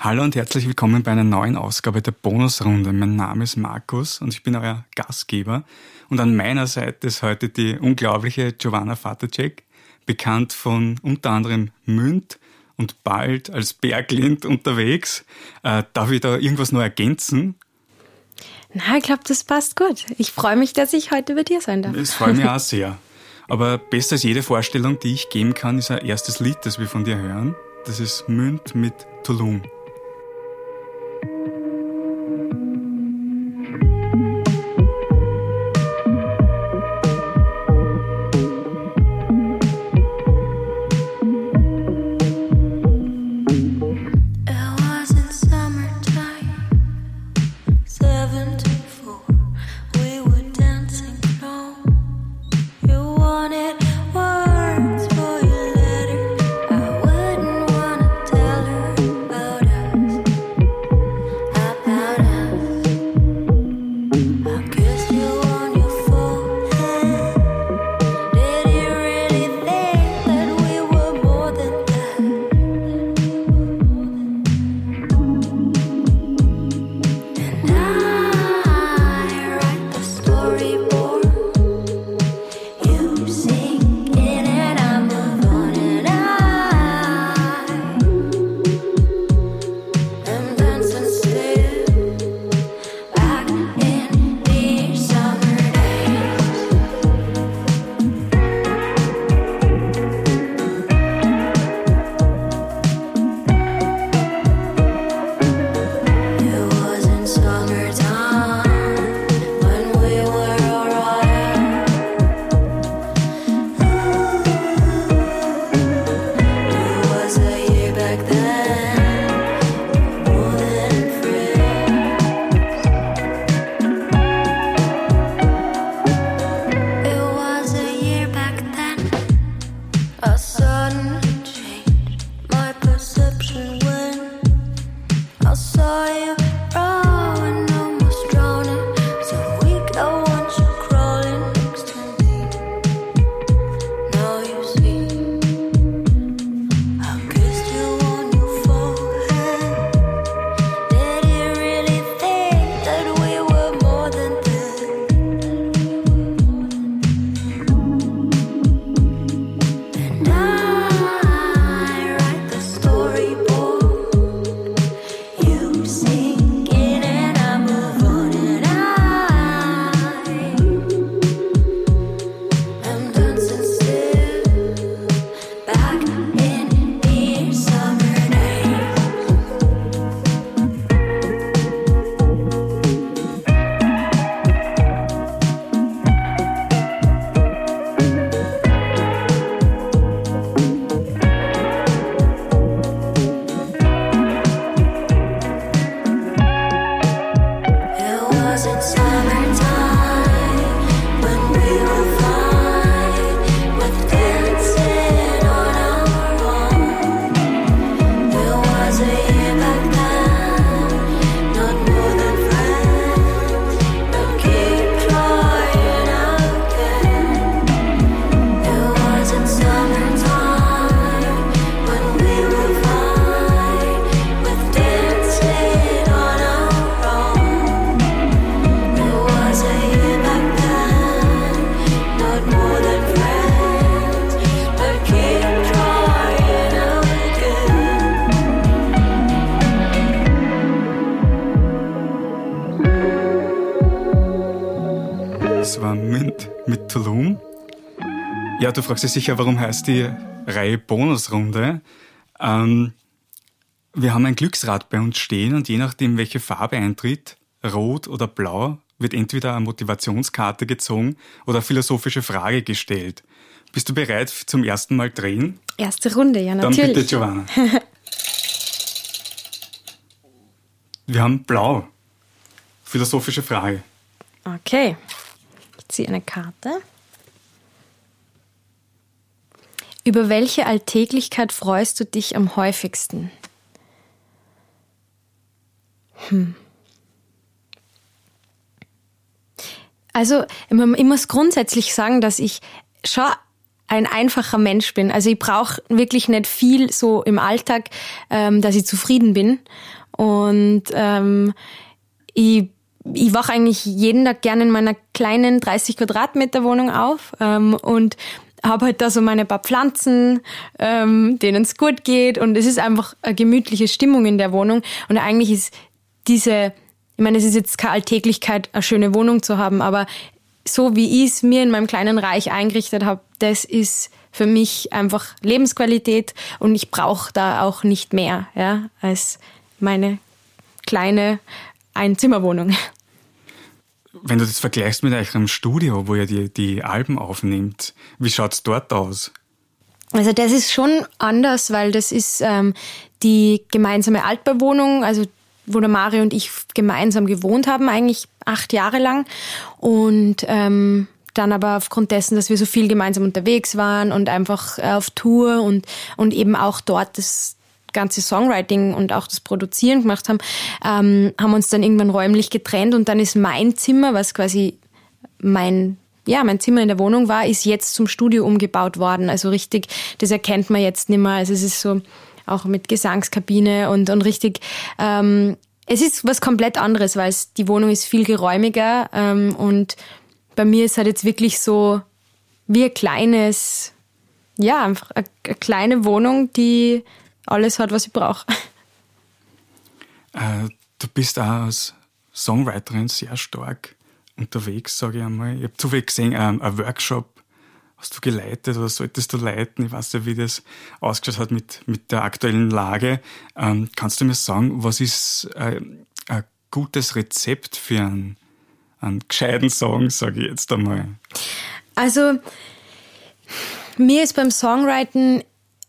Hallo und herzlich willkommen bei einer neuen Ausgabe der Bonusrunde. Mein Name ist Markus und ich bin euer Gastgeber. Und an meiner Seite ist heute die unglaubliche Giovanna Vatercek, bekannt von unter anderem Münd und bald als Berglind unterwegs. Äh, darf ich da irgendwas noch ergänzen? Na, ich glaube, das passt gut. Ich freue mich, dass ich heute bei dir sein darf. Das freut mich auch sehr. Aber besser als jede Vorstellung, die ich geben kann, ist ein erstes Lied, das wir von dir hören. Das ist Münd mit Tulum. Ja, du fragst dich sicher, warum heißt die Reihe Bonusrunde? Ähm, wir haben ein Glücksrad bei uns stehen und je nachdem, welche Farbe eintritt, rot oder blau, wird entweder eine Motivationskarte gezogen oder eine philosophische Frage gestellt. Bist du bereit zum ersten Mal drehen? Erste Runde, ja, natürlich. Dann bitte, Giovanna. wir haben blau. Philosophische Frage. Okay. Ich ziehe eine Karte. Über welche Alltäglichkeit freust du dich am häufigsten? Hm. Also, ich muss grundsätzlich sagen, dass ich schon ein einfacher Mensch bin. Also ich brauche wirklich nicht viel so im Alltag, ähm, dass ich zufrieden bin. Und ähm, ich, ich wache eigentlich jeden Tag gerne in meiner kleinen 30 Quadratmeter Wohnung auf ähm, und habe halt da so meine paar Pflanzen, ähm, denen es gut geht. Und es ist einfach eine gemütliche Stimmung in der Wohnung. Und eigentlich ist diese, ich meine, es ist jetzt keine Alltäglichkeit, eine schöne Wohnung zu haben, aber so wie ich es mir in meinem kleinen Reich eingerichtet habe, das ist für mich einfach Lebensqualität. Und ich brauche da auch nicht mehr ja, als meine kleine Einzimmerwohnung. Wenn du das vergleichst mit eurem Studio, wo ihr die, die Alben aufnimmt, wie schaut es dort aus? Also das ist schon anders, weil das ist ähm, die gemeinsame Altbewohnung, also wo der Mario und ich gemeinsam gewohnt haben, eigentlich acht Jahre lang. Und ähm, dann aber aufgrund dessen, dass wir so viel gemeinsam unterwegs waren und einfach äh, auf Tour und, und eben auch dort das ganze Songwriting und auch das Produzieren gemacht haben, ähm, haben uns dann irgendwann räumlich getrennt und dann ist mein Zimmer, was quasi mein ja, mein Zimmer in der Wohnung war, ist jetzt zum Studio umgebaut worden. Also richtig, das erkennt man jetzt nicht mehr. Also es ist so auch mit Gesangskabine und, und richtig, ähm, es ist was komplett anderes, weil es, die Wohnung ist viel geräumiger ähm, und bei mir ist halt jetzt wirklich so wie ein kleines, ja, einfach eine, eine kleine Wohnung, die alles hat, was ich brauche. Äh, du bist auch als Songwriterin sehr stark unterwegs, sage ich einmal. Ich habe zufällig gesehen, ähm, ein Workshop hast du geleitet oder solltest du leiten? Ich weiß ja, wie das ausgeschaut hat mit, mit der aktuellen Lage. Ähm, kannst du mir sagen, was ist äh, ein gutes Rezept für einen, einen gescheiten Song, sage ich jetzt einmal? Also, mir ist beim Songwriting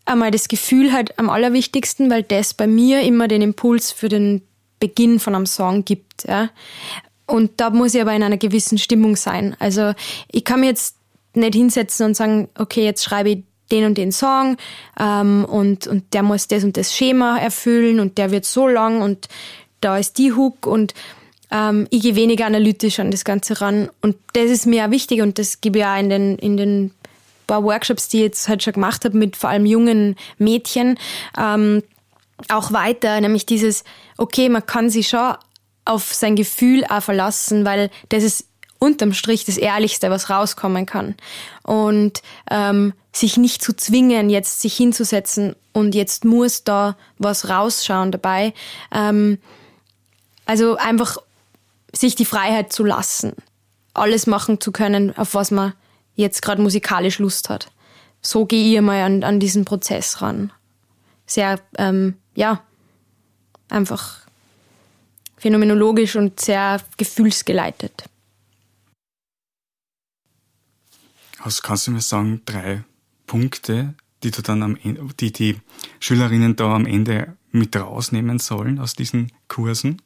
einmal das Gefühl halt am allerwichtigsten, weil das bei mir immer den Impuls für den Beginn von einem Song gibt. Ja. Und da muss ich aber in einer gewissen Stimmung sein. Also ich kann mir jetzt nicht hinsetzen und sagen, okay, jetzt schreibe ich den und den Song ähm, und, und der muss das und das Schema erfüllen und der wird so lang und da ist die Hook und ähm, ich gehe weniger analytisch an das Ganze ran. Und das ist mir auch wichtig und das gebe ich auch in den, in den paar Workshops, die ich jetzt halt schon gemacht habe, mit vor allem jungen Mädchen, ähm, auch weiter, nämlich dieses, okay, man kann sich schon auf sein Gefühl auch verlassen, weil das ist unterm Strich das Ehrlichste, was rauskommen kann. Und ähm, sich nicht zu zwingen, jetzt sich hinzusetzen und jetzt muss da was rausschauen dabei. Ähm, also einfach sich die Freiheit zu lassen, alles machen zu können, auf was man jetzt gerade musikalisch Lust hat. So gehe ich mal an, an diesen Prozess ran. Sehr, ähm, ja, einfach phänomenologisch und sehr gefühlsgeleitet. Also kannst du mir sagen, drei Punkte, die du dann am Ende, die die Schülerinnen da am Ende mit rausnehmen sollen aus diesen Kursen?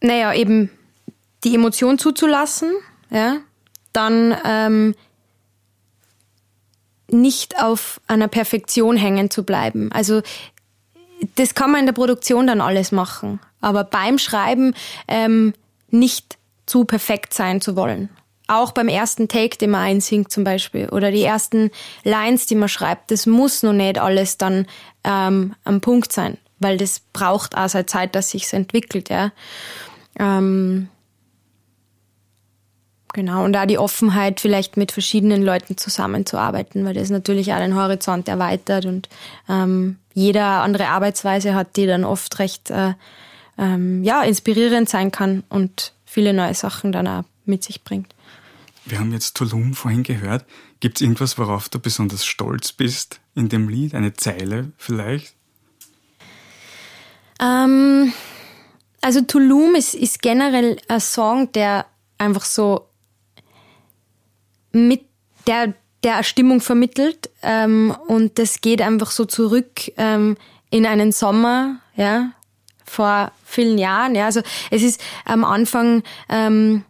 Naja, eben die Emotion zuzulassen, ja, dann ähm, nicht auf einer Perfektion hängen zu bleiben. Also das kann man in der Produktion dann alles machen, aber beim Schreiben ähm, nicht zu perfekt sein zu wollen. Auch beim ersten Take, den man einsingt zum Beispiel, oder die ersten Lines, die man schreibt, das muss noch nicht alles dann ähm, am Punkt sein, weil das braucht auch seine Zeit, dass sich's entwickelt, ja. Ähm, genau, und da die Offenheit, vielleicht mit verschiedenen Leuten zusammenzuarbeiten, weil das natürlich auch den Horizont erweitert und ähm, jeder andere Arbeitsweise hat, die dann oft recht äh, ähm, ja, inspirierend sein kann und viele neue Sachen dann auch mit sich bringt. Wir haben jetzt Tulum vorhin gehört. Gibt es irgendwas, worauf du besonders stolz bist in dem Lied? Eine Zeile vielleicht? Ähm, also Tulum ist, ist generell ein Song, der einfach so mit der der Stimmung vermittelt ähm, und das geht einfach so zurück ähm, in einen Sommer, ja, vor vielen Jahren. Ja, also es ist am Anfang ähm,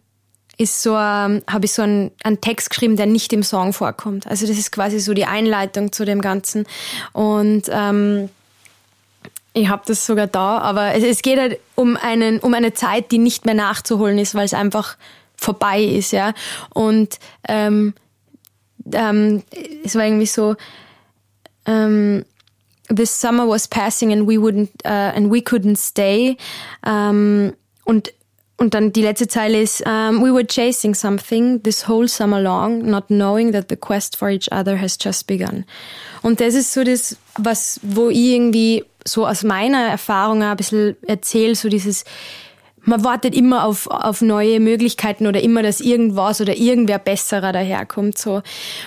ist so habe ich so einen, einen Text geschrieben, der nicht im Song vorkommt. Also das ist quasi so die Einleitung zu dem Ganzen und ähm, ich habe das sogar da, aber es, es geht halt um einen um eine Zeit, die nicht mehr nachzuholen ist, weil es einfach vorbei ist, ja. Und ähm, ähm, es war irgendwie so, ähm, this summer was passing and we wouldn't uh, and we couldn't stay. Ähm, und und dann die letzte Zeile ist, um, we were chasing something this whole summer long, not knowing that the quest for each other has just begun. Und das ist so das, was, wo ich irgendwie so aus meiner Erfahrung ein bisschen erzähle, so dieses, man wartet immer auf, auf neue Möglichkeiten oder immer, dass irgendwas oder irgendwer besserer daherkommt, so.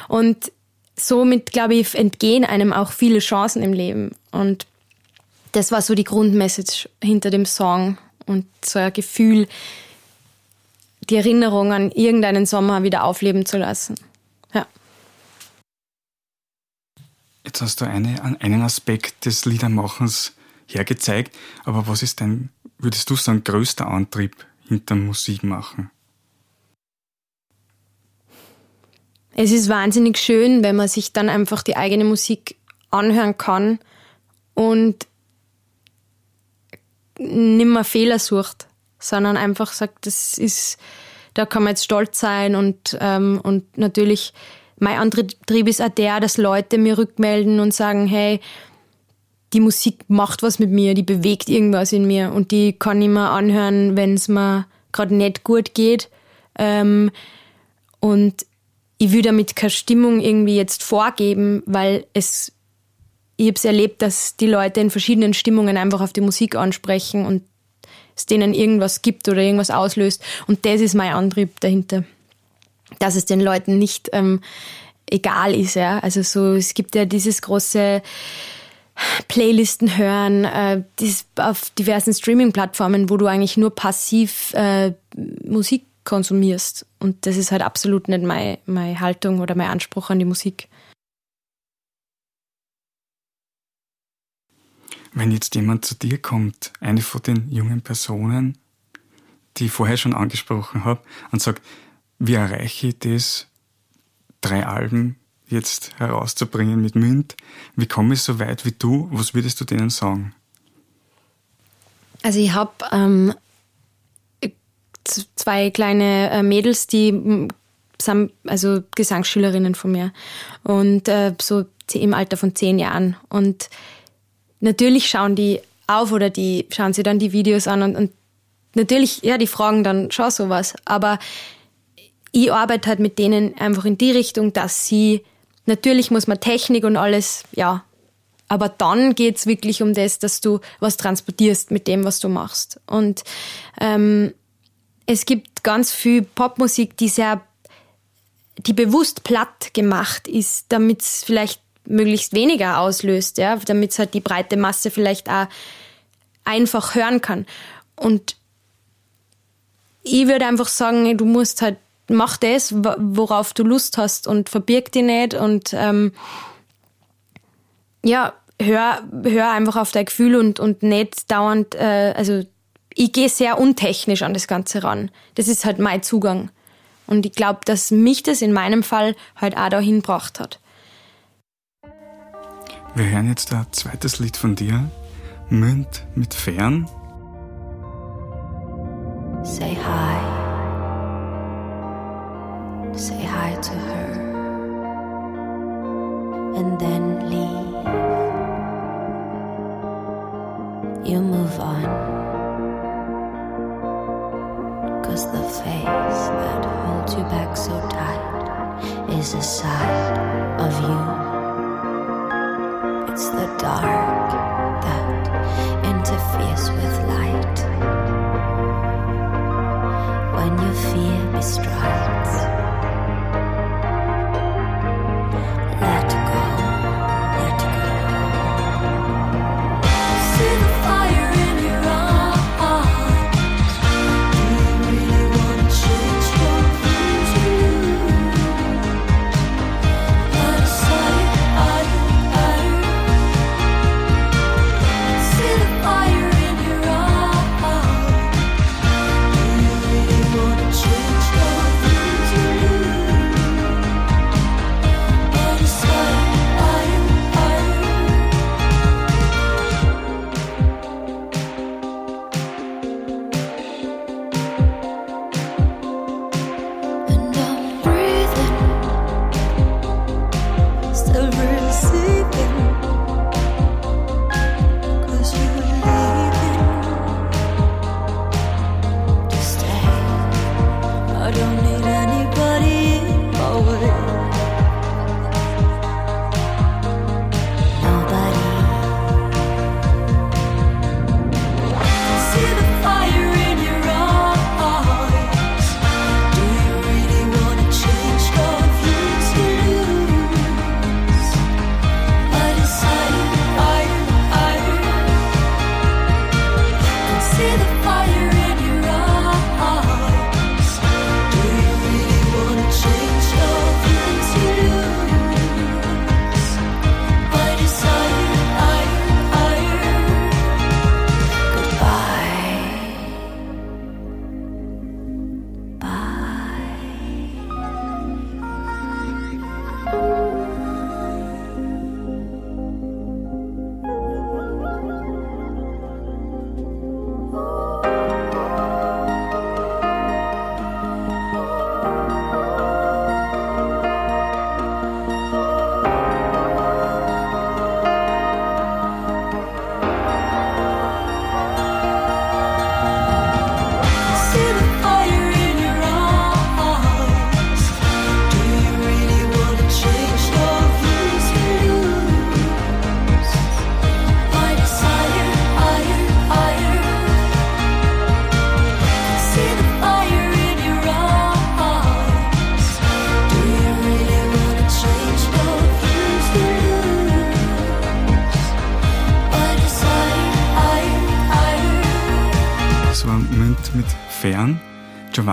Und somit, glaube ich, entgehen einem auch viele Chancen im Leben. Und das war so die Grundmessage hinter dem Song und so ein Gefühl, die Erinnerung an irgendeinen Sommer wieder aufleben zu lassen. Ja. Jetzt hast du eine, einen Aspekt des Liedermachens hergezeigt, aber was ist dein, würdest du sagen, größter Antrieb hinter Musikmachen? Es ist wahnsinnig schön, wenn man sich dann einfach die eigene Musik anhören kann und nimmer Fehler sucht, sondern einfach sagt, das ist, da kann man jetzt stolz sein und, ähm, und natürlich mein Antrieb ist auch der, dass Leute mir rückmelden und sagen, hey, die Musik macht was mit mir, die bewegt irgendwas in mir und die kann ich mir anhören, wenn es mir gerade nicht gut geht. Ähm, und ich will damit keine Stimmung irgendwie jetzt vorgeben, weil es ich habe es erlebt, dass die Leute in verschiedenen Stimmungen einfach auf die Musik ansprechen und es denen irgendwas gibt oder irgendwas auslöst. Und das ist mein Antrieb dahinter. Dass es den Leuten nicht ähm, egal ist. Ja? Also so, es gibt ja dieses große Playlisten hören, äh, auf diversen Streaming-Plattformen, wo du eigentlich nur passiv äh, Musik konsumierst. Und das ist halt absolut nicht meine, meine Haltung oder mein Anspruch an die Musik. Wenn jetzt jemand zu dir kommt, eine von den jungen Personen, die ich vorher schon angesprochen habe, und sagt, wie erreiche ich das, drei Alben jetzt herauszubringen mit Münd? Wie komme ich so weit wie du? Was würdest du denen sagen? Also ich habe ähm, zwei kleine äh, Mädels, die sind also Gesangsschülerinnen von mir und äh, so im Alter von zehn Jahren und natürlich schauen die auf oder die schauen sich dann die Videos an und, und natürlich, ja, die fragen dann schon sowas. Aber ich arbeite halt mit denen einfach in die Richtung, dass sie, natürlich muss man Technik und alles, ja, aber dann geht's wirklich um das, dass du was transportierst mit dem, was du machst. Und ähm, es gibt ganz viel Popmusik, die sehr, die bewusst platt gemacht ist, damit es vielleicht möglichst weniger auslöst, ja, damit es halt die breite Masse vielleicht auch einfach hören kann. Und ich würde einfach sagen, du musst halt, mach das, worauf du Lust hast und verbirg dich nicht und ähm, ja, hör, hör einfach auf dein Gefühl und, und nicht dauernd, äh, also ich gehe sehr untechnisch an das Ganze ran. Das ist halt mein Zugang. Und ich glaube, dass mich das in meinem Fall halt auch dahin gebracht hat. Wir hören jetzt ein zweites Lied von dir, Münd mit Fern. Say hi. Say hi to her. And then leave. You move on. Cause the face that holds you back so tight is a side of you. It's the dark that interferes with light. When your fear bestrides. verträumt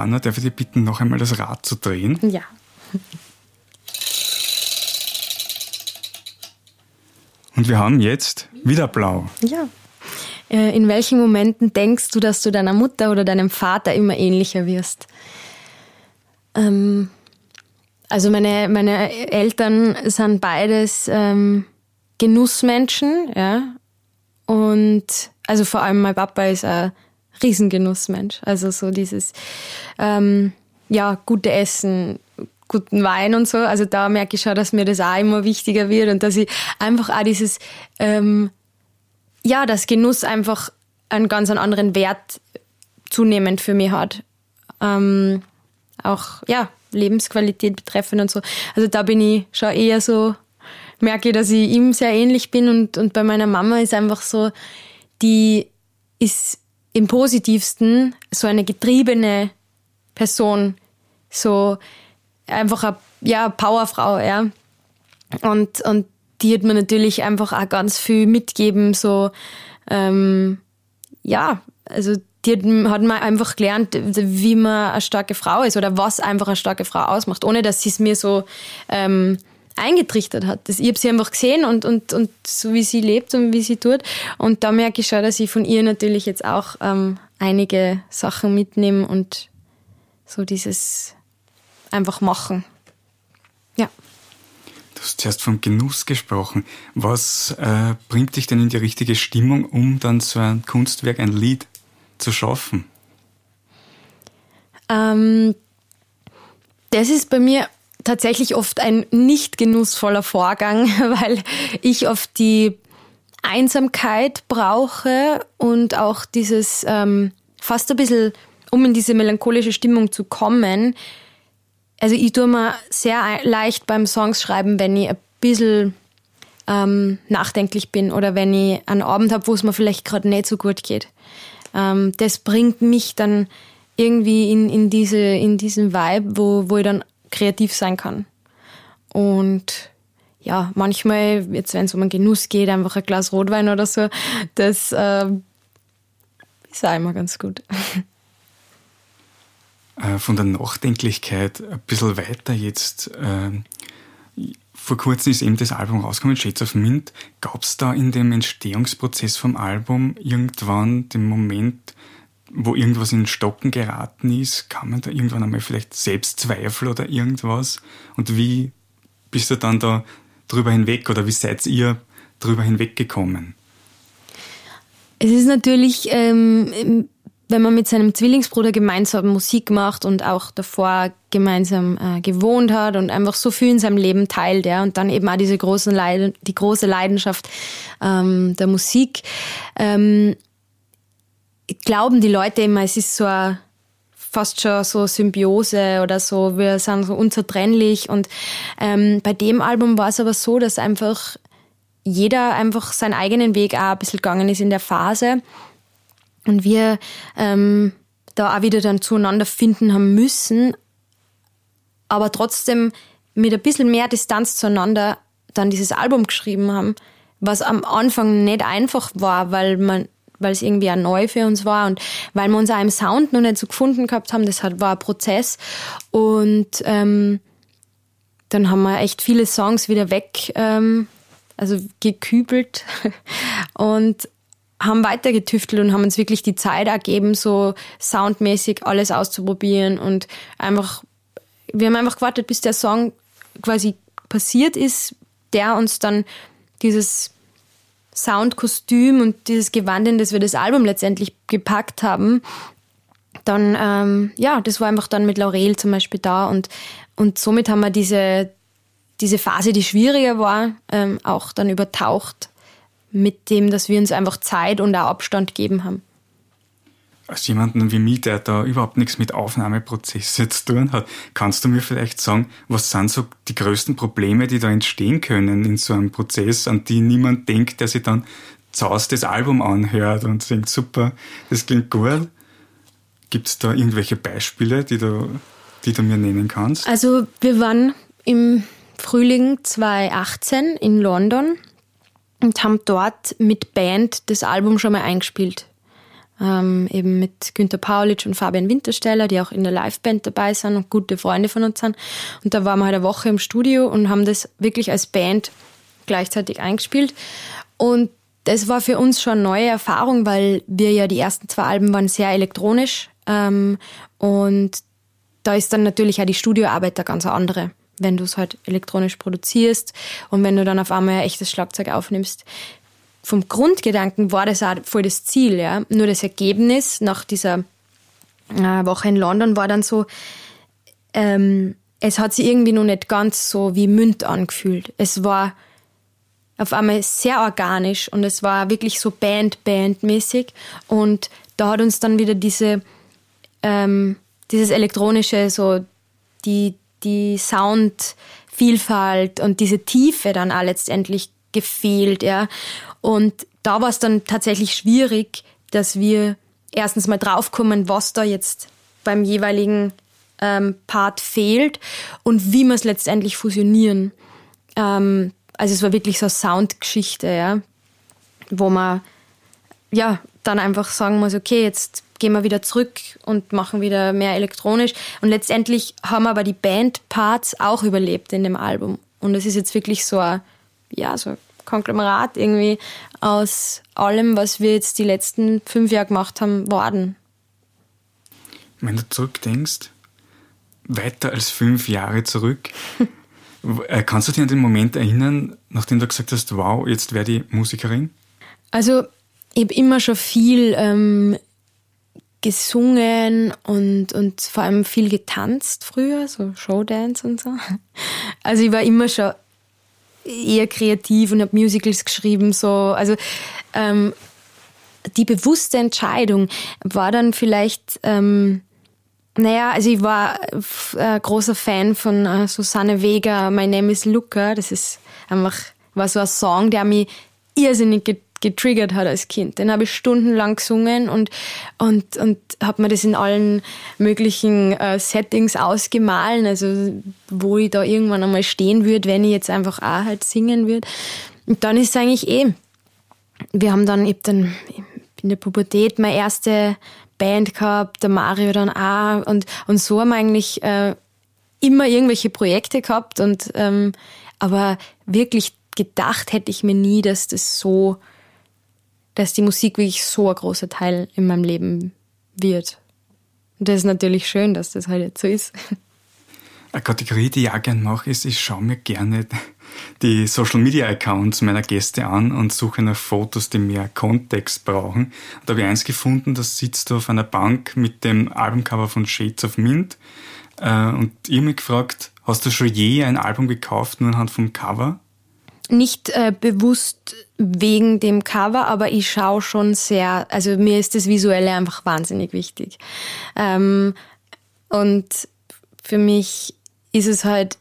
Giovanna, darf ich dich bitten, noch einmal das Rad zu drehen? Ja. Und wir haben jetzt wieder blau. Ja. Äh, in welchen Momenten denkst du, dass du deiner Mutter oder deinem Vater immer ähnlicher wirst? Ähm, also meine, meine Eltern sind beides ähm, Genussmenschen, ja. Und also vor allem mein Papa ist ein Riesengenussmensch. Also so dieses ähm, ja, gute Essen, guten Wein und so. Also da merke ich schon, dass mir das auch immer wichtiger wird und dass ich einfach auch dieses, ähm, ja, dass Genuss einfach einen ganz anderen Wert zunehmend für mich hat. Ähm, auch, ja, Lebensqualität betreffend und so. Also da bin ich schon eher so, merke ich, dass ich ihm sehr ähnlich bin und, und bei meiner Mama ist einfach so, die ist im positivsten so eine getriebene Person, so einfach eine ja, Powerfrau, ja. Und, und die hat mir natürlich einfach auch ganz viel mitgeben, so, ähm, ja, also die hat, hat mir einfach gelernt, wie man eine starke Frau ist oder was einfach eine starke Frau ausmacht, ohne dass sie es mir so ähm, eingetrichtert hat. Das, ich habe sie einfach gesehen und, und, und so wie sie lebt und wie sie tut. Und da merke ich schon, dass ich von ihr natürlich jetzt auch ähm, einige Sachen mitnehme und so dieses einfach machen. Ja. Du hast zuerst vom Genuss gesprochen. Was äh, bringt dich denn in die richtige Stimmung, um dann so ein Kunstwerk, ein Lied zu schaffen? Ähm, das ist bei mir tatsächlich oft ein nicht genussvoller Vorgang, weil ich oft die Einsamkeit brauche und auch dieses ähm, fast ein bisschen, um in diese melancholische Stimmung zu kommen. Also ich tue mir sehr leicht beim Songs schreiben, wenn ich ein bisschen ähm, nachdenklich bin oder wenn ich einen Abend habe, wo es mir vielleicht gerade nicht so gut geht. Ähm, das bringt mich dann irgendwie in, in, diese, in diesen Vibe, wo, wo ich dann kreativ sein kann. Und ja, manchmal, jetzt wenn es um einen Genuss geht, einfach ein Glas Rotwein oder so, das äh, ist auch immer ganz gut. Äh, von der Nachdenklichkeit ein bisschen weiter jetzt. Äh, vor kurzem ist eben das Album rausgekommen, Shades of Mint. Gab es da in dem Entstehungsprozess vom Album irgendwann den Moment, wo irgendwas in Stocken geraten ist? Kann man da irgendwann einmal vielleicht Selbstzweifel oder irgendwas? Und wie bist du dann da drüber hinweg oder wie seid ihr drüber hinweggekommen? Es ist natürlich ähm, wenn man mit seinem Zwillingsbruder gemeinsam Musik macht und auch davor gemeinsam äh, gewohnt hat und einfach so viel in seinem Leben teilt, ja, und dann eben auch diese großen Leiden, die große Leidenschaft ähm, der Musik, ähm, glauben die Leute immer, es ist so eine, fast schon so Symbiose oder so, wir sind so unzertrennlich. Und ähm, bei dem Album war es aber so, dass einfach jeder einfach seinen eigenen Weg auch ein bisschen gegangen ist in der Phase. Und wir ähm, da auch wieder dann zueinander finden haben müssen, aber trotzdem mit ein bisschen mehr Distanz zueinander dann dieses Album geschrieben haben, was am Anfang nicht einfach war, weil man weil es irgendwie auch neu für uns war und weil wir uns auch im Sound noch nicht so gefunden gehabt haben. Das war ein Prozess. Und ähm, dann haben wir echt viele Songs wieder weg, ähm, also gekübelt. Und haben weiter getüftelt und haben uns wirklich die Zeit ergeben, so soundmäßig alles auszuprobieren und einfach, wir haben einfach gewartet, bis der Song quasi passiert ist, der uns dann dieses Soundkostüm und dieses Gewand, in das wir das Album letztendlich gepackt haben, dann, ähm, ja, das war einfach dann mit Laurel zum Beispiel da und, und somit haben wir diese, diese Phase, die schwieriger war, ähm, auch dann übertaucht mit dem, dass wir uns einfach Zeit und auch Abstand geben haben. Als jemanden wie mich, der da überhaupt nichts mit Aufnahmeprozessen zu tun hat, kannst du mir vielleicht sagen, was sind so die größten Probleme, die da entstehen können in so einem Prozess, an die niemand denkt, der sich dann zaust das Album anhört und denkt, super, das klingt gut. Gibt es da irgendwelche Beispiele, die du, die du mir nennen kannst? Also wir waren im Frühling 2018 in London und haben dort mit Band das Album schon mal eingespielt. Ähm, eben mit Günter Paulitsch und Fabian Wintersteller, die auch in der Liveband dabei sind und gute Freunde von uns sind. Und da waren wir halt eine Woche im Studio und haben das wirklich als Band gleichzeitig eingespielt. Und das war für uns schon eine neue Erfahrung, weil wir ja die ersten zwei Alben waren sehr elektronisch ähm, und da ist dann natürlich auch die Studioarbeit eine ganz andere, wenn du es halt elektronisch produzierst und wenn du dann auf einmal ein echtes Schlagzeug aufnimmst. Vom Grundgedanken war das auch voll das Ziel, ja. Nur das Ergebnis nach dieser äh, Woche in London war dann so, ähm, es hat sich irgendwie noch nicht ganz so wie Münd angefühlt. Es war auf einmal sehr organisch und es war wirklich so Band-Band-mäßig. Und da hat uns dann wieder diese, ähm, dieses elektronische, so die, die Soundvielfalt und diese Tiefe dann auch letztendlich gefehlt, ja. Und da war es dann tatsächlich schwierig, dass wir erstens mal draufkommen, was da jetzt beim jeweiligen ähm, Part fehlt und wie wir es letztendlich fusionieren. Ähm, also es war wirklich so eine Soundgeschichte, ja, wo man ja dann einfach sagen muss, okay, jetzt gehen wir wieder zurück und machen wieder mehr elektronisch. Und letztendlich haben aber die Bandparts auch überlebt in dem Album. Und es ist jetzt wirklich so ein, ja, so ein Konglomerat irgendwie aus allem, was wir jetzt die letzten fünf Jahre gemacht haben, worden. Wenn du zurückdenkst, weiter als fünf Jahre zurück, Äh, kannst du dich an den Moment erinnern, nachdem du gesagt hast, wow, jetzt werde ich Musikerin? Also, ich habe immer schon viel ähm, gesungen und, und vor allem viel getanzt früher, so Showdance und so. Also ich war immer schon eher kreativ und habe Musicals geschrieben, so. Also ähm, die bewusste Entscheidung war dann vielleicht ähm, naja, also ich war äh, großer Fan von äh, Susanne Vega, My Name is Luca. Das ist einfach, war so ein Song, der mich irrsinnig getriggert hat als Kind. Den habe ich stundenlang gesungen und, und, und habe mir das in allen möglichen äh, Settings ausgemahlen, also wo ich da irgendwann einmal stehen würde, wenn ich jetzt einfach auch halt singen würde. Und dann ist es eigentlich eh, wir haben dann, hab dann in der Pubertät meine erste Band gehabt, der Mario dann auch und, und so haben wir eigentlich äh, immer irgendwelche Projekte gehabt und ähm, aber wirklich gedacht hätte ich mir nie, dass das so, dass die Musik wirklich so ein großer Teil in meinem Leben wird. Und das ist natürlich schön, dass das halt jetzt so ist. Eine Kategorie, die ich auch gerne mache, ist, ich schaue mir gerne die Social Media Accounts meiner Gäste an und suche nach Fotos, die mehr Kontext brauchen. Da habe ich eins gefunden, das sitzt du auf einer Bank mit dem Albumcover von Shades of Mint. Äh, und ich habe mich gefragt, hast du schon je ein Album gekauft, nur anhand vom Cover? Nicht äh, bewusst wegen dem Cover, aber ich schaue schon sehr, also mir ist das Visuelle einfach wahnsinnig wichtig. Ähm, und für mich ist es halt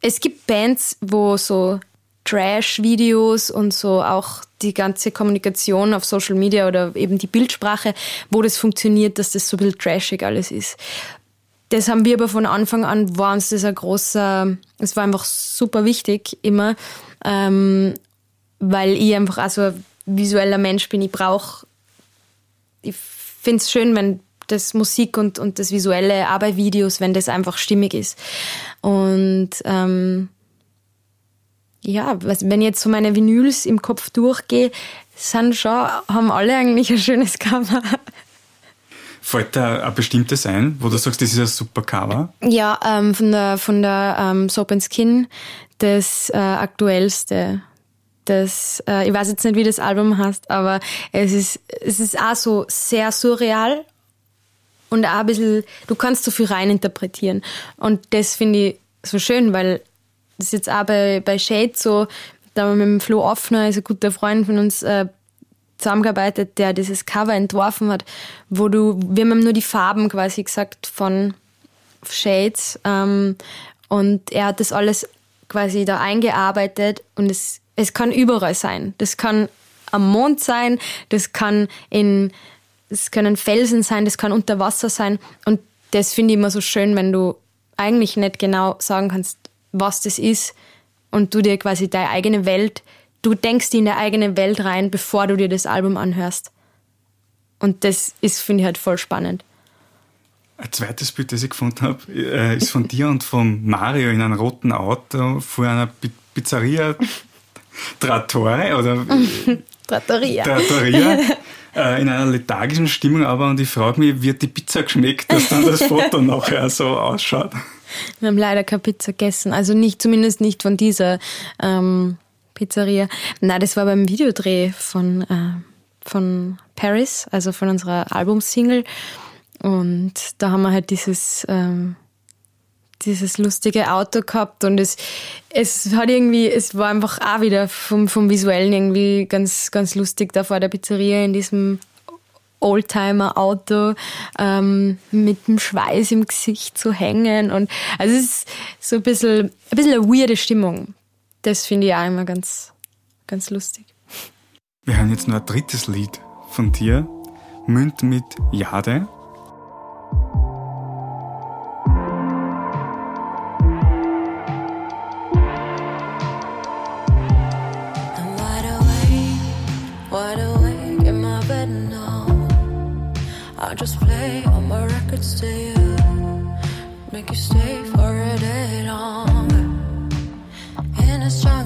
es gibt Bands, wo so Trash-Videos und so auch die ganze Kommunikation auf Social Media oder eben die Bildsprache, wo das funktioniert, dass das so ein bisschen trashig alles ist. Das haben wir aber von Anfang an, war uns das ein großer, es war einfach super wichtig immer, ähm, weil ich einfach auch so ein visueller Mensch bin. Ich brauche, ich finde es schön, wenn das Musik und, und das Visuelle auch bei Videos, wenn das einfach stimmig ist. Und ähm, ja, wenn ich jetzt so meine Vinyls im Kopf durchgehe, sind schon, haben alle eigentlich ein schönes Cover. Fällt da ein bestimmtes ein, wo du sagst, das ist ein super Cover? Ja, ähm, von der, von der ähm, Soap and Skin, das äh, aktuellste. Das, äh, ich weiß jetzt nicht, wie das Album heißt, aber es ist, es ist auch so sehr surreal und auch ein bisschen, du kannst so viel reininterpretieren. Und das finde ich so schön, weil das ist jetzt auch bei, bei Shade so, da wir mit dem Flo Offner, also ein guter Freund von uns, äh, zusammengearbeitet, der dieses Cover entworfen hat, wo du, wir haben nur die Farben quasi gesagt von Shades ähm, und er hat das alles quasi da eingearbeitet und es, es kann überall sein. Das kann am Mond sein, das kann in es können Felsen sein, das kann unter Wasser sein. Und das finde ich immer so schön, wenn du eigentlich nicht genau sagen kannst, was das ist und du dir quasi deine eigene Welt, du denkst in deine eigene Welt rein, bevor du dir das Album anhörst. Und das ist, finde ich, halt voll spannend. Ein zweites Bild, das ich gefunden habe, äh, ist von dir und von Mario in einem roten Auto vor einer Pizzeria Trattore oder Trattoria. Trattoria äh, in einer lethargischen Stimmung, aber und ich frage mich, wird die Pizza geschmeckt, dass dann das Foto nachher so ausschaut? Wir haben leider keine Pizza gegessen, also nicht, zumindest nicht von dieser ähm, Pizzeria. Nein, das war beim Videodreh von, äh, von Paris, also von unserer Albumsingle. Und da haben wir halt dieses, ähm, dieses lustige Auto gehabt und es, es hat irgendwie, es war einfach auch wieder vom, vom Visuellen irgendwie ganz, ganz lustig da vor der Pizzeria in diesem Oldtimer-Auto ähm, mit dem Schweiß im Gesicht zu hängen und also es ist so ein bisschen, ein bisschen eine weirde Stimmung. Das finde ich auch immer ganz, ganz lustig. Wir hören jetzt noch ein drittes Lied von dir, Münd mit Jade. I'm wide awake, wide awake in my bed now. I'll just play all my records to you, make you stay for a day longer. In a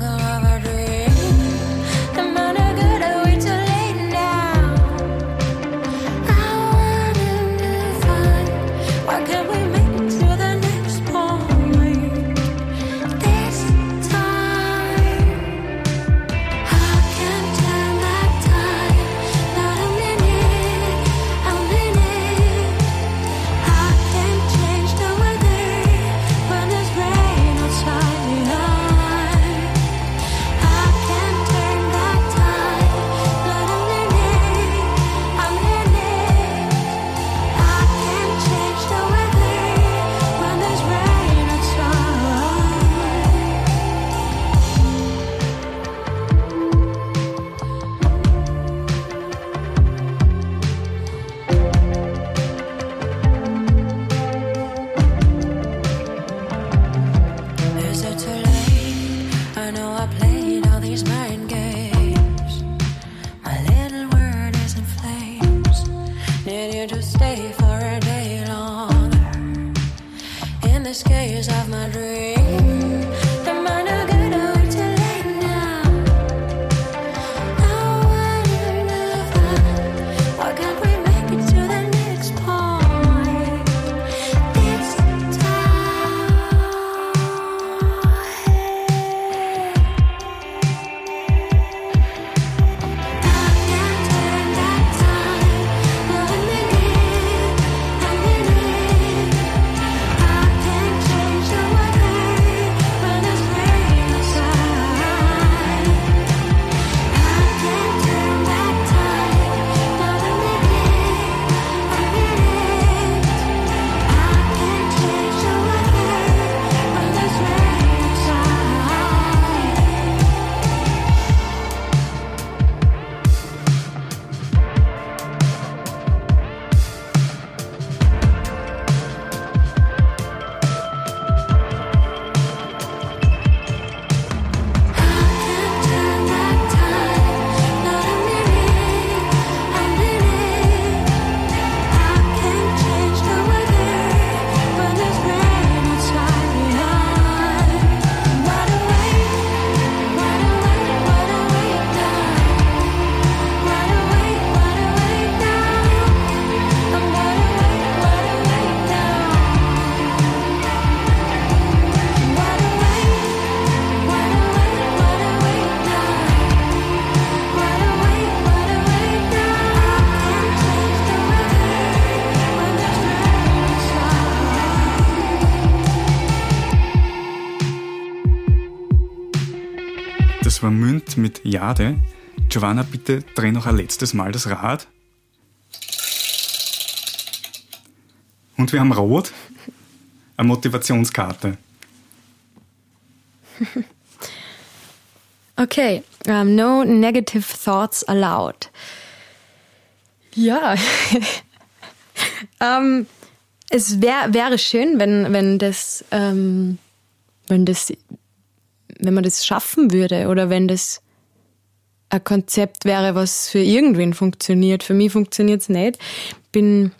In this case of my dream, Jade. Giovanna, bitte dreh noch ein letztes Mal das Rad. Und wir haben Rot, eine Motivationskarte. Okay, um, no negative thoughts allowed. Ja, ähm, es wär, wäre schön, wenn, wenn das, ähm, wenn das, wenn man das schaffen würde oder wenn das ein Konzept wäre, was für irgendwen funktioniert. Für mich funktioniert es nicht. Bin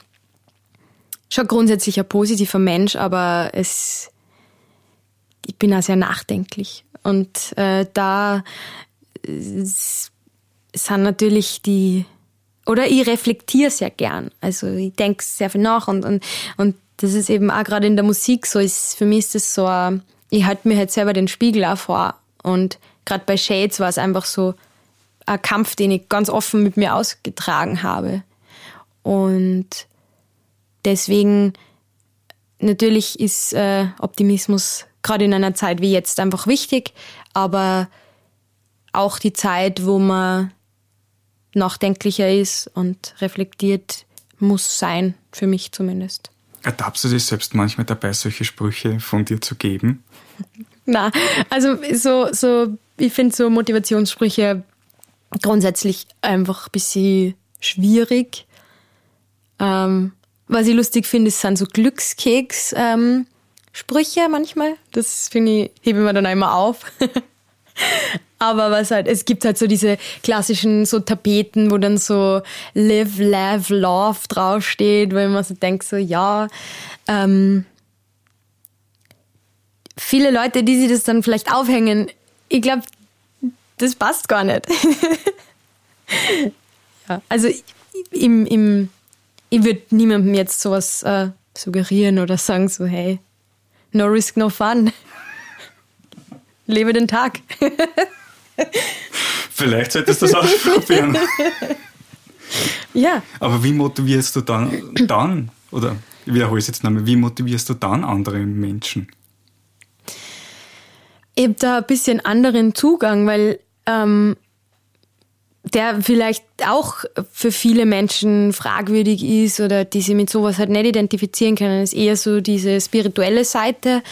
schon grundsätzlich ein positiver Mensch, aber es, ich bin auch sehr nachdenklich. Und äh, da sind natürlich die, oder ich reflektiere sehr gern. Also ich denke sehr viel nach und, und, und das ist eben auch gerade in der Musik so, ist, für mich ist das so, ich halte mir halt selber den Spiegel auch vor. Und gerade bei Shades war es einfach so ein Kampf, den ich ganz offen mit mir ausgetragen habe. Und deswegen, natürlich ist äh, Optimismus gerade in einer Zeit wie jetzt einfach wichtig, aber auch die Zeit, wo man nachdenklicher ist und reflektiert, muss sein, für mich zumindest. Ertappst du dich selbst manchmal dabei, solche Sprüche von dir zu geben? Na, also so, so, ich finde so Motivationssprüche grundsätzlich einfach ein bisschen schwierig. Ähm, was ich lustig finde, sind so Glückskeks-Sprüche ähm, manchmal. Das finde ich, hebe ich mir dann einmal auf. Aber was halt, es gibt halt so diese klassischen so Tapeten, wo dann so Live, Love, Love draufsteht, weil man so denkt, so ja, ähm, viele Leute, die sich das dann vielleicht aufhängen, ich glaube, das passt gar nicht. ja, also im, im, ich würde niemandem jetzt sowas äh, suggerieren oder sagen, so hey, no risk, no fun. Lebe den Tag. Vielleicht solltest du das ausprobieren. ja. Aber wie motivierst du dann, dann oder ich wiederhole es jetzt nochmal, wie motivierst du dann andere Menschen? Ich habe da ein bisschen anderen Zugang, weil ähm, der vielleicht auch für viele Menschen fragwürdig ist oder die sich mit sowas halt nicht identifizieren können, ist eher so diese spirituelle Seite,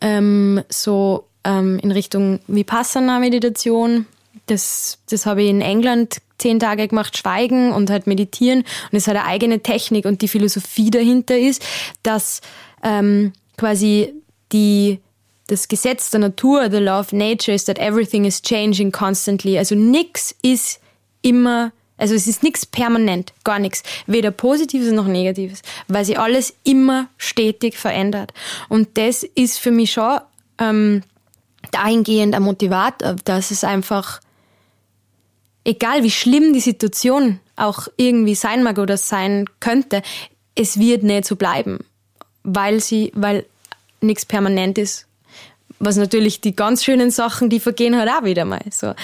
ähm, so ähm, in Richtung Vipassana-Meditation. Das, das habe ich in England zehn Tage gemacht, Schweigen und halt meditieren. Und es hat eine eigene Technik und die Philosophie dahinter ist, dass ähm, quasi die das Gesetz der Natur, the law of nature, is that everything is changing constantly. Also nichts ist immer, also es ist nichts permanent, gar nichts. Weder Positives noch Negatives, weil sich alles immer stetig verändert. Und das ist für mich schon ähm, dahingehend ein Motivator, dass es einfach, egal wie schlimm die Situation auch irgendwie sein mag oder sein könnte, es wird nicht so bleiben, weil sie, weil nichts permanent ist. Was natürlich die ganz schönen Sachen, die vergehen halt auch wieder mal. So.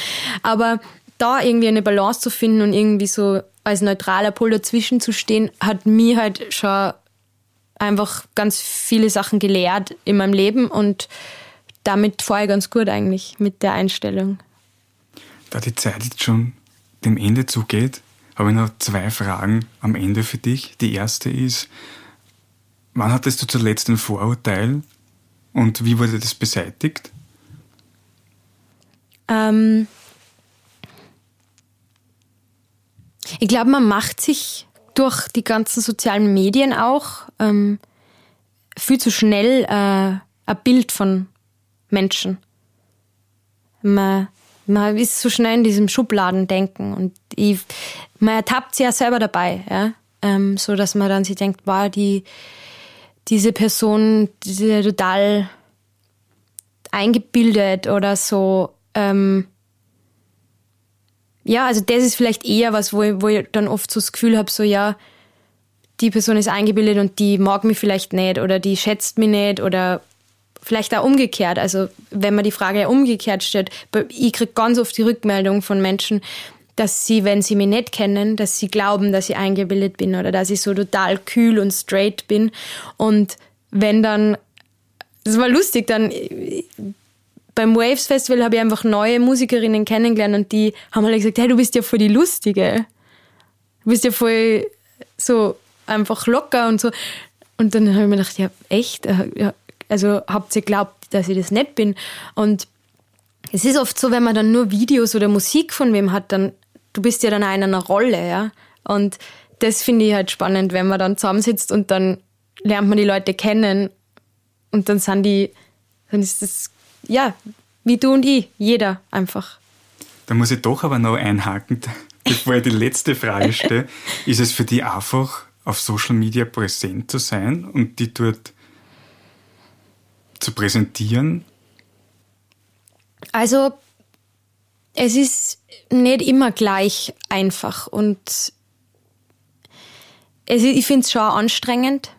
Aber da irgendwie eine Balance zu finden und irgendwie so als neutraler Pol dazwischen zu stehen, hat mir halt schon einfach ganz viele Sachen gelehrt in meinem Leben und damit fahre ich ganz gut eigentlich mit der Einstellung. Da die Zeit jetzt schon dem Ende zugeht, habe ich noch zwei Fragen am Ende für dich. Die erste ist, wann hattest du zuletzt ein Vorurteil und wie wurde das beseitigt? Ähm ich glaube, man macht sich durch die ganzen sozialen Medien auch ähm, viel zu schnell äh, ein Bild von Menschen. Man, man ist so schnell in diesem Schubladendenken und ich, man ertappt sich ja selber dabei, ja? Ähm, so dass man dann sich denkt, wow, die, diese Person, die ist ja total eingebildet oder so. Ähm, ja, also das ist vielleicht eher was, wo ich, wo ich dann oft so das Gefühl habe, so ja, die Person ist eingebildet und die mag mich vielleicht nicht oder die schätzt mich nicht oder vielleicht auch umgekehrt. Also wenn man die Frage ja umgekehrt stellt, ich kriege ganz oft die Rückmeldung von Menschen, dass sie, wenn sie mich nicht kennen, dass sie glauben, dass ich eingebildet bin oder dass ich so total kühl und straight bin. Und wenn dann, das war lustig, dann beim Waves Festival habe ich einfach neue Musikerinnen kennengelernt und die haben alle gesagt, hey, du bist ja voll die Lustige. Du bist ja voll so einfach locker und so. Und dann habe ich mir gedacht, ja, echt? Ja, also habt ihr glaubt, dass ich das nicht bin? Und es ist oft so, wenn man dann nur Videos oder Musik von wem hat, dann du bist ja dann auch in einer Rolle, ja. Und das finde ich halt spannend, wenn man dann zusammensitzt und dann lernt man die Leute kennen und dann sind die, dann ist das, ja, wie du und ich, jeder einfach. Da muss ich doch aber noch einhaken, bevor ich die letzte Frage stelle. Ist es für dich einfach, auf Social Media präsent zu sein und die dort zu präsentieren? Also, es ist nicht immer gleich einfach und es, ich finde es schon anstrengend.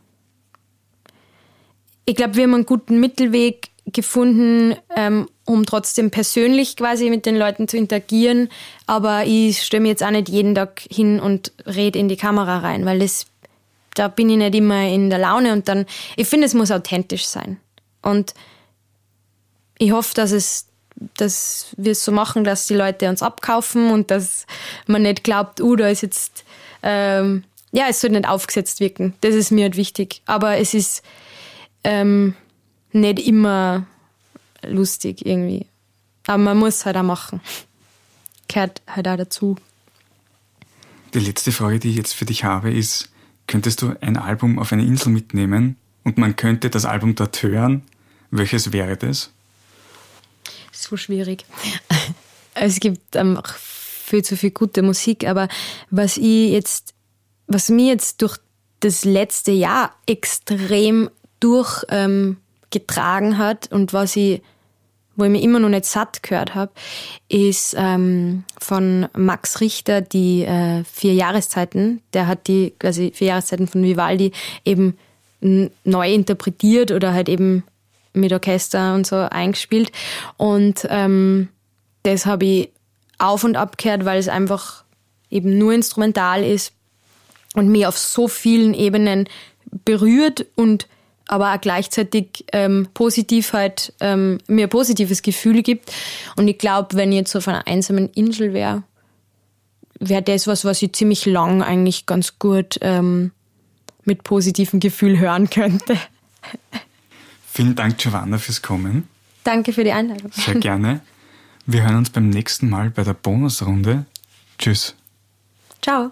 Ich glaube, wir haben einen guten Mittelweg gefunden, ähm, um trotzdem persönlich quasi mit den Leuten zu interagieren. Aber ich stelle mir jetzt auch nicht jeden Tag hin und rede in die Kamera rein, weil das, da bin ich nicht immer in der Laune und dann, ich finde, es muss authentisch sein. Und ich hoffe, dass es, dass wir es so machen, dass die Leute uns abkaufen und dass man nicht glaubt, uh, da ist jetzt, ähm, ja, es soll nicht aufgesetzt wirken. Das ist mir halt wichtig. Aber es ist ähm, nicht immer lustig irgendwie. Aber man muss halt auch machen. Gehört halt auch dazu. Die letzte Frage, die ich jetzt für dich habe, ist, könntest du ein Album auf eine Insel mitnehmen und man könnte das Album dort hören? Welches wäre das? So schwierig. Es gibt einfach viel zu viel gute Musik, aber was ich jetzt, was mir jetzt durch das letzte Jahr extrem durchgetragen ähm, hat und was ich wo ich mir immer noch nicht satt gehört habe, ist ähm, von Max Richter die äh, vier Jahreszeiten. Der hat die quasi vier Jahreszeiten von Vivaldi eben neu interpretiert oder halt eben mit Orchester und so eingespielt. Und ähm, das habe ich auf und ab gehört, weil es einfach eben nur instrumental ist und mich auf so vielen Ebenen berührt und aber auch gleichzeitig ähm, positiv halt ähm, mir ein positives Gefühl gibt. Und ich glaube, wenn ich jetzt auf einer einsamen Insel wäre, wäre das was, was ich ziemlich lang eigentlich ganz gut ähm, mit positivem Gefühl hören könnte. Vielen Dank, Giovanna, fürs Kommen. Danke für die Einladung. Sehr gerne. Wir hören uns beim nächsten Mal bei der Bonusrunde. Tschüss. Ciao.